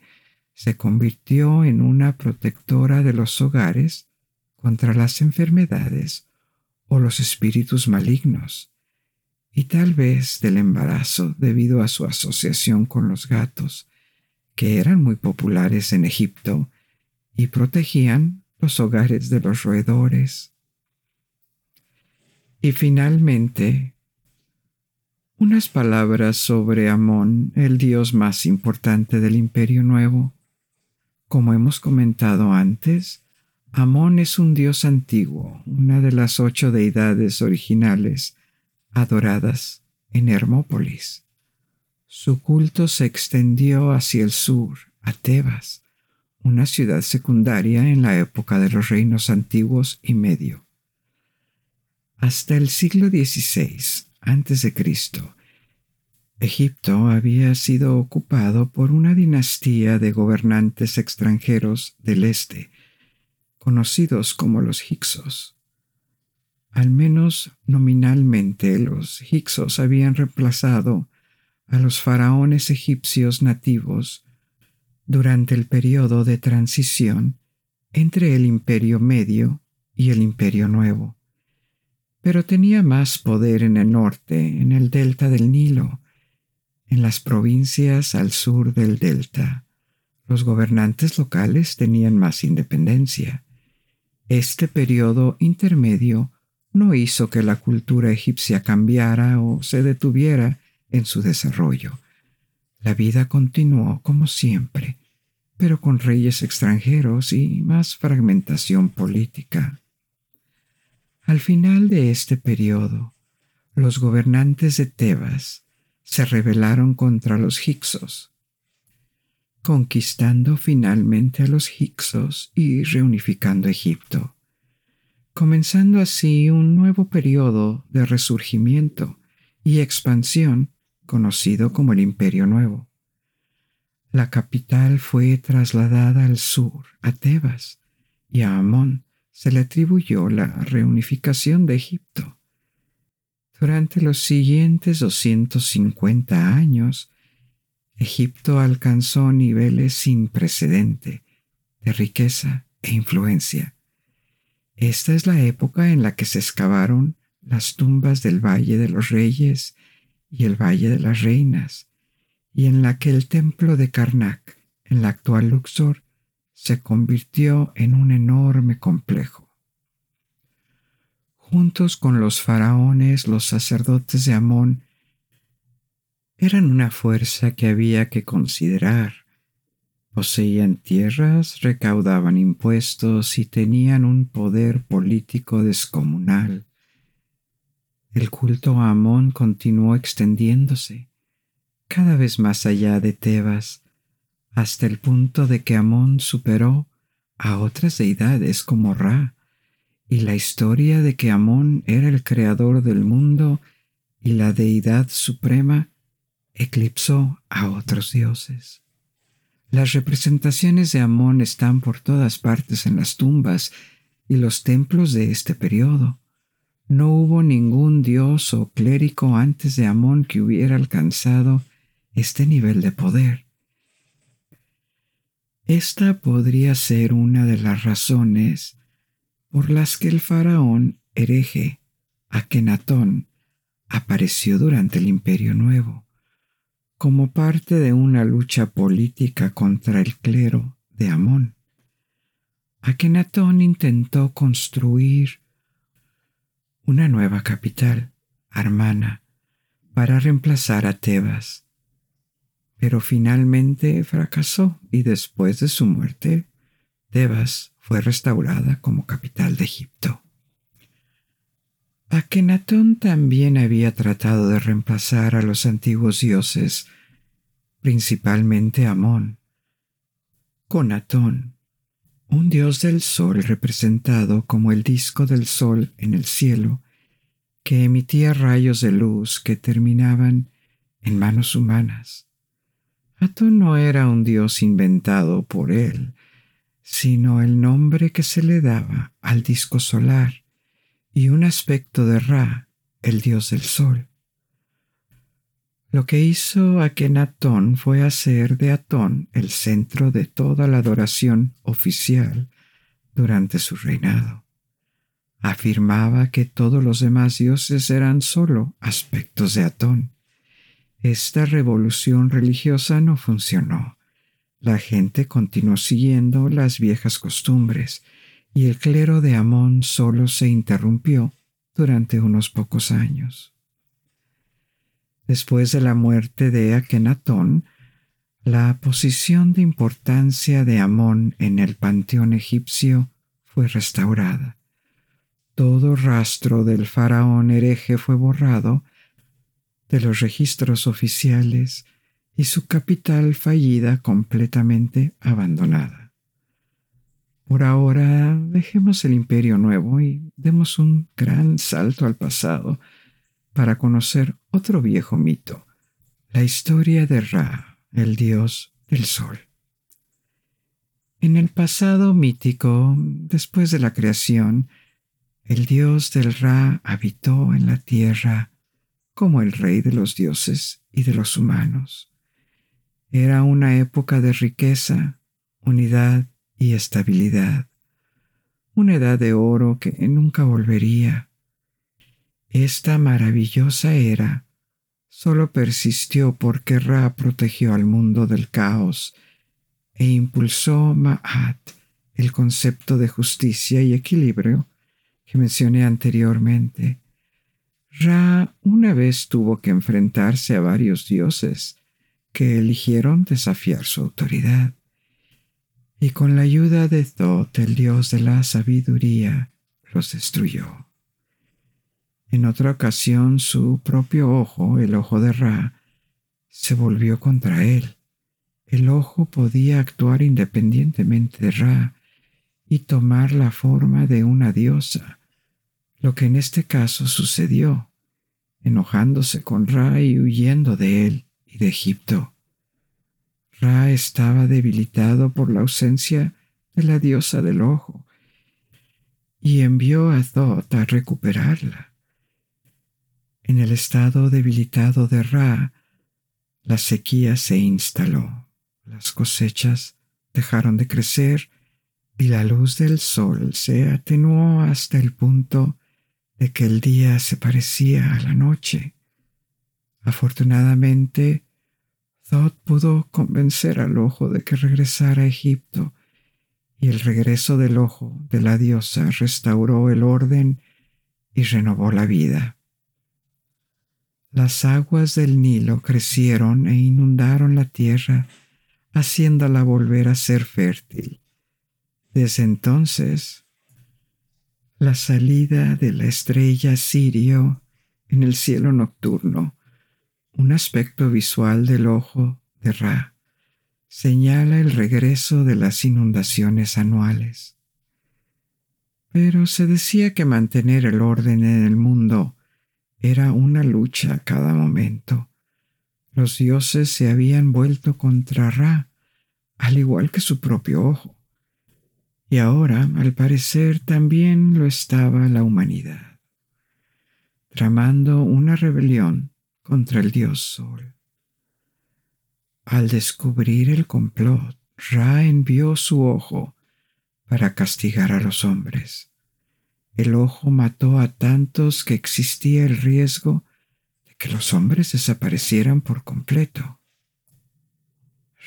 se convirtió en una protectora de los hogares contra las enfermedades o los espíritus malignos, y tal vez del embarazo debido a su asociación con los gatos, que eran muy populares en Egipto y protegían los hogares de los roedores. Y finalmente, unas palabras sobre Amón, el dios más importante del Imperio Nuevo. Como hemos comentado antes, Amón es un dios antiguo, una de las ocho deidades originales adoradas en Hermópolis. Su culto se extendió hacia el sur, a Tebas, una ciudad secundaria en la época de los reinos antiguos y medio. Hasta el siglo XVI a.C., Egipto había sido ocupado por una dinastía de gobernantes extranjeros del este, conocidos como los Hyksos. Al menos nominalmente los Hyksos habían reemplazado a los faraones egipcios nativos durante el periodo de transición entre el Imperio Medio y el Imperio Nuevo. Pero tenía más poder en el norte, en el delta del Nilo, en las provincias al sur del delta. Los gobernantes locales tenían más independencia. Este periodo intermedio no hizo que la cultura egipcia cambiara o se detuviera en su desarrollo. La vida continuó como siempre, pero con reyes extranjeros y más fragmentación política. Al final de este periodo, los gobernantes de Tebas se rebelaron contra los Hyksos, conquistando finalmente a los Hyksos y reunificando Egipto, comenzando así un nuevo periodo de resurgimiento y expansión conocido como el Imperio Nuevo. La capital fue trasladada al sur, a Tebas, y a Amón se le atribuyó la reunificación de Egipto. Durante los siguientes 250 años, Egipto alcanzó niveles sin precedente de riqueza e influencia. Esta es la época en la que se excavaron las tumbas del Valle de los Reyes y el Valle de las Reinas, y en la que el templo de Karnak, en la actual Luxor, se convirtió en un enorme complejo. Juntos con los faraones, los sacerdotes de Amón eran una fuerza que había que considerar. Poseían tierras, recaudaban impuestos y tenían un poder político descomunal. El culto a Amón continuó extendiéndose, cada vez más allá de Tebas, hasta el punto de que Amón superó a otras deidades como Ra, y la historia de que Amón era el creador del mundo y la deidad suprema eclipsó a otros dioses. Las representaciones de Amón están por todas partes en las tumbas y los templos de este periodo. No hubo ningún dios o clérigo antes de Amón que hubiera alcanzado este nivel de poder. Esta podría ser una de las razones por las que el faraón hereje Akenatón apareció durante el Imperio Nuevo, como parte de una lucha política contra el clero de Amón. Akenatón intentó construir una nueva capital, Armana, para reemplazar a Tebas, pero finalmente fracasó y después de su muerte, Tebas fue restaurada como capital de Egipto. Akenatón también había tratado de reemplazar a los antiguos dioses, principalmente Amón, con Atón, un dios del sol representado como el disco del sol en el cielo, que emitía rayos de luz que terminaban en manos humanas. Atón no era un dios inventado por él, sino el nombre que se le daba al disco solar y un aspecto de Ra, el dios del sol. Lo que hizo Akenatón fue hacer de Atón el centro de toda la adoración oficial durante su reinado. Afirmaba que todos los demás dioses eran solo aspectos de Atón. Esta revolución religiosa no funcionó. La gente continuó siguiendo las viejas costumbres y el clero de Amón solo se interrumpió durante unos pocos años. Después de la muerte de Akenatón, la posición de importancia de Amón en el panteón egipcio fue restaurada. Todo rastro del faraón hereje fue borrado de los registros oficiales y su capital fallida completamente abandonada. Por ahora dejemos el imperio nuevo y demos un gran salto al pasado para conocer otro viejo mito, la historia de Ra, el dios del sol. En el pasado mítico, después de la creación, el dios del Ra habitó en la tierra como el rey de los dioses y de los humanos. Era una época de riqueza, unidad y estabilidad, una edad de oro que nunca volvería esta maravillosa era solo persistió porque Ra protegió al mundo del caos e impulsó Ma'at, el concepto de justicia y equilibrio que mencioné anteriormente. Ra una vez tuvo que enfrentarse a varios dioses que eligieron desafiar su autoridad. Y con la ayuda de Thoth, el dios de la sabiduría, los destruyó. En otra ocasión su propio ojo, el ojo de Ra, se volvió contra él. El ojo podía actuar independientemente de Ra y tomar la forma de una diosa, lo que en este caso sucedió, enojándose con Ra y huyendo de él y de Egipto. Ra estaba debilitado por la ausencia de la diosa del ojo y envió a Thoth a recuperarla. En el estado debilitado de Ra, la sequía se instaló, las cosechas dejaron de crecer y la luz del sol se atenuó hasta el punto de que el día se parecía a la noche. Afortunadamente, Thoth pudo convencer al ojo de que regresara a Egipto, y el regreso del ojo de la diosa restauró el orden y renovó la vida. Las aguas del Nilo crecieron e inundaron la tierra, haciéndola volver a ser fértil. Desde entonces, la salida de la estrella Sirio en el cielo nocturno, un aspecto visual del ojo de Ra, señala el regreso de las inundaciones anuales. Pero se decía que mantener el orden en el mundo era una lucha a cada momento. Los dioses se habían vuelto contra Ra, al igual que su propio ojo. Y ahora, al parecer, también lo estaba la humanidad, tramando una rebelión contra el dios Sol. Al descubrir el complot, Ra envió su ojo para castigar a los hombres. El ojo mató a tantos que existía el riesgo de que los hombres desaparecieran por completo.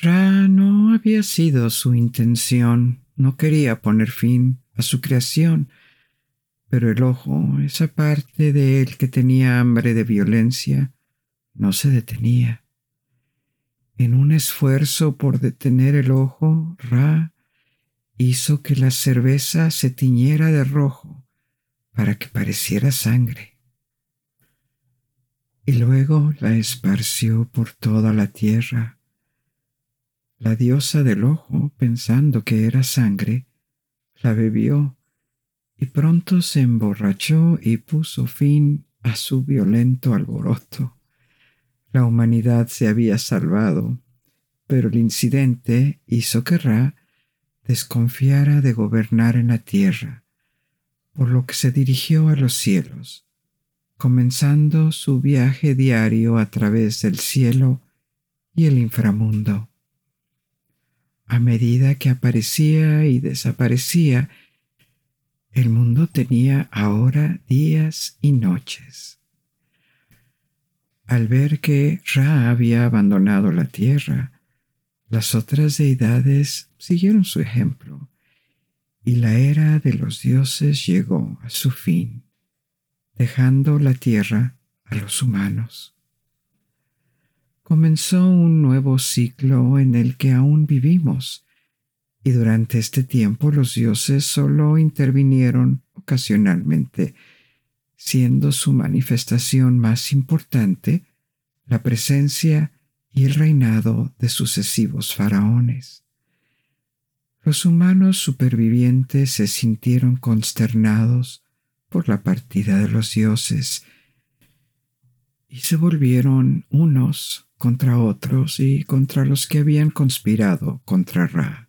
Ra no había sido su intención, no quería poner fin a su creación, pero el ojo, esa parte de él que tenía hambre de violencia, no se detenía. En un esfuerzo por detener el ojo, Ra hizo que la cerveza se tiñera de rojo para que pareciera sangre. Y luego la esparció por toda la tierra. La diosa del ojo, pensando que era sangre, la bebió y pronto se emborrachó y puso fin a su violento alboroto. La humanidad se había salvado, pero el incidente hizo que Ra desconfiara de gobernar en la tierra, por lo que se dirigió a los cielos, comenzando su viaje diario a través del cielo y el inframundo. A medida que aparecía y desaparecía, el mundo tenía ahora días y noches. Al ver que Ra había abandonado la tierra, las otras deidades siguieron su ejemplo y la era de los dioses llegó a su fin, dejando la tierra a los humanos. Comenzó un nuevo ciclo en el que aún vivimos, y durante este tiempo los dioses solo intervinieron ocasionalmente siendo su manifestación más importante la presencia y el reinado de sucesivos faraones. Los humanos supervivientes se sintieron consternados por la partida de los dioses y se volvieron unos contra otros y contra los que habían conspirado contra Ra.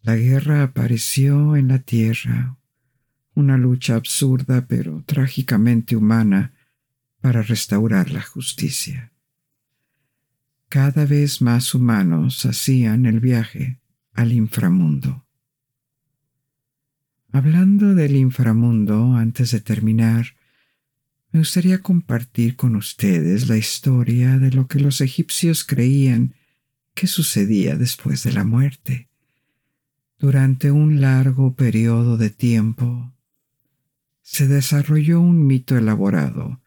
La guerra apareció en la tierra una lucha absurda pero trágicamente humana para restaurar la justicia. Cada vez más humanos hacían el viaje al inframundo. Hablando del inframundo, antes de terminar, me gustaría compartir con ustedes la historia de lo que los egipcios creían que sucedía después de la muerte. Durante un largo periodo de tiempo, se desarrolló un mito elaborado,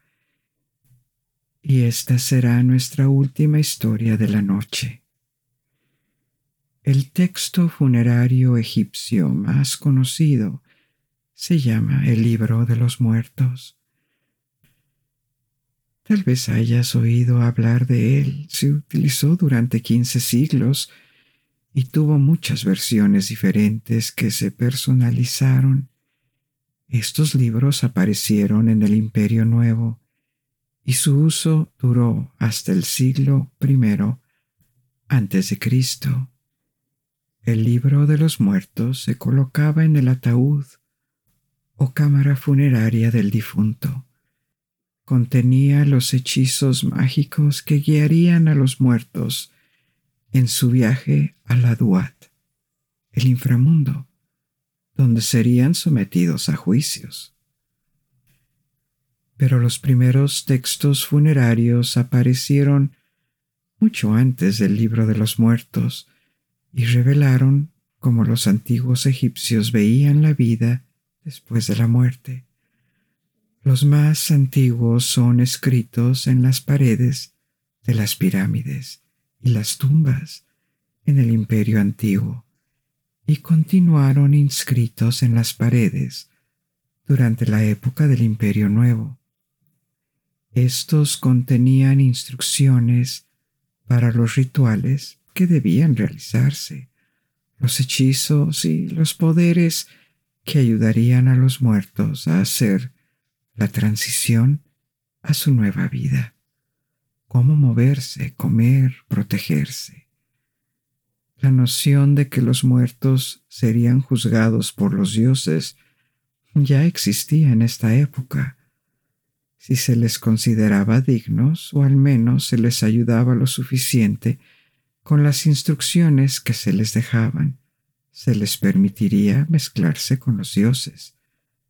y esta será nuestra última historia de la noche. El texto funerario egipcio más conocido se llama el libro de los muertos. Tal vez hayas oído hablar de él. Se utilizó durante quince siglos y tuvo muchas versiones diferentes que se personalizaron estos libros aparecieron en el Imperio Nuevo y su uso duró hasta el siglo I antes de Cristo. El libro de los muertos se colocaba en el ataúd o cámara funeraria del difunto. Contenía los hechizos mágicos que guiarían a los muertos en su viaje a la Duat, el inframundo donde serían sometidos a juicios. Pero los primeros textos funerarios aparecieron mucho antes del libro de los muertos y revelaron cómo los antiguos egipcios veían la vida después de la muerte. Los más antiguos son escritos en las paredes de las pirámides y las tumbas en el imperio antiguo y continuaron inscritos en las paredes durante la época del Imperio Nuevo. Estos contenían instrucciones para los rituales que debían realizarse, los hechizos y los poderes que ayudarían a los muertos a hacer la transición a su nueva vida, cómo moverse, comer, protegerse. La noción de que los muertos serían juzgados por los dioses ya existía en esta época. Si se les consideraba dignos o al menos se les ayudaba lo suficiente con las instrucciones que se les dejaban, se les permitiría mezclarse con los dioses,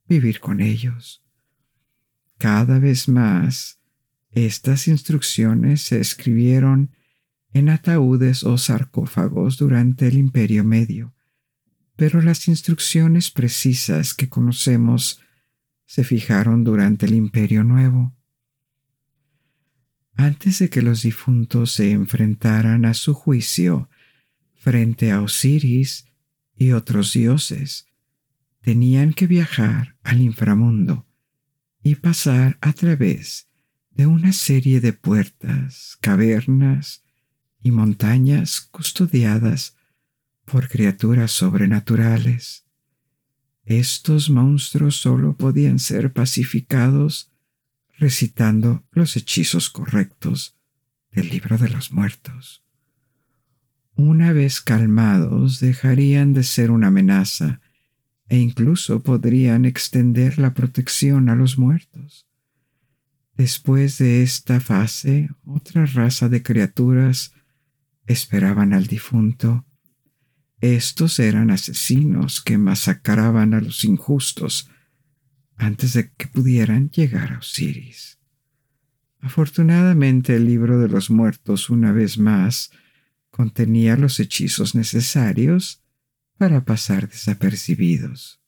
vivir con ellos. Cada vez más, estas instrucciones se escribieron en ataúdes o sarcófagos durante el Imperio Medio, pero las instrucciones precisas que conocemos se fijaron durante el Imperio Nuevo. Antes de que los difuntos se enfrentaran a su juicio frente a Osiris y otros dioses, tenían que viajar al inframundo y pasar a través de una serie de puertas, cavernas y montañas custodiadas por criaturas sobrenaturales. Estos monstruos solo podían ser pacificados recitando los hechizos correctos del libro de los muertos. Una vez calmados dejarían de ser una amenaza e incluso podrían extender la protección a los muertos. Después de esta fase, otra raza de criaturas esperaban al difunto. Estos eran asesinos que masacraban a los injustos antes de que pudieran llegar a Osiris. Afortunadamente el libro de los muertos una vez más contenía los hechizos necesarios para pasar desapercibidos.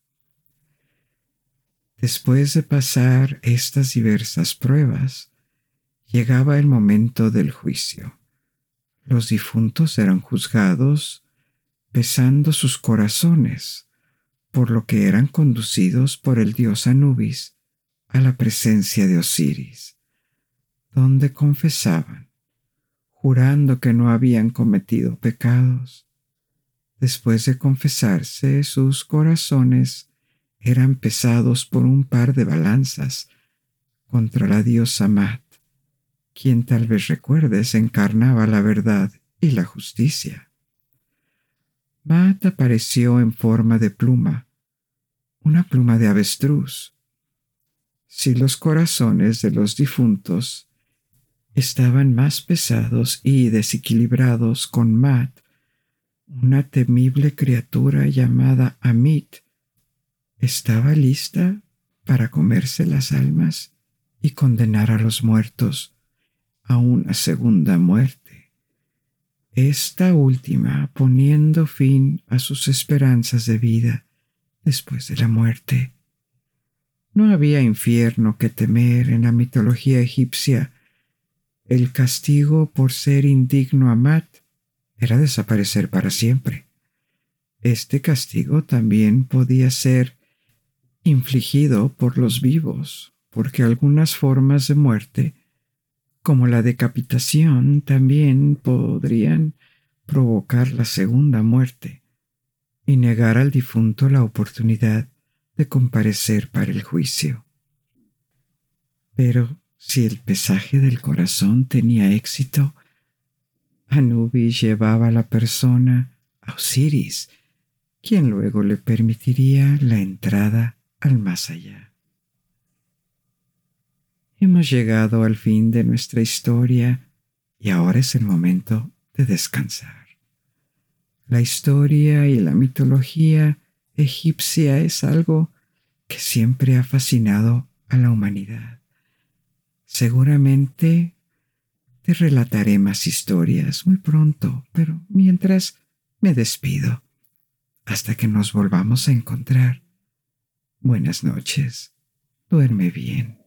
Después de pasar estas diversas pruebas, llegaba el momento del juicio. Los difuntos eran juzgados pesando sus corazones, por lo que eran conducidos por el dios Anubis a la presencia de Osiris, donde confesaban, jurando que no habían cometido pecados. Después de confesarse, sus corazones eran pesados por un par de balanzas contra la diosa Mat quien tal vez recuerdes encarnaba la verdad y la justicia. Matt apareció en forma de pluma, una pluma de avestruz. Si los corazones de los difuntos estaban más pesados y desequilibrados con Matt, una temible criatura llamada Amit estaba lista para comerse las almas y condenar a los muertos a una segunda muerte, esta última poniendo fin a sus esperanzas de vida después de la muerte. No había infierno que temer en la mitología egipcia. El castigo por ser indigno a era desaparecer para siempre. Este castigo también podía ser infligido por los vivos, porque algunas formas de muerte como la decapitación, también podrían provocar la segunda muerte y negar al difunto la oportunidad de comparecer para el juicio. Pero si el pesaje del corazón tenía éxito, Anubis llevaba a la persona a Osiris, quien luego le permitiría la entrada al más allá. Hemos llegado al fin de nuestra historia y ahora es el momento de descansar. La historia y la mitología egipcia es algo que siempre ha fascinado a la humanidad. Seguramente te relataré más historias muy pronto, pero mientras me despido hasta que nos volvamos a encontrar. Buenas noches. Duerme bien.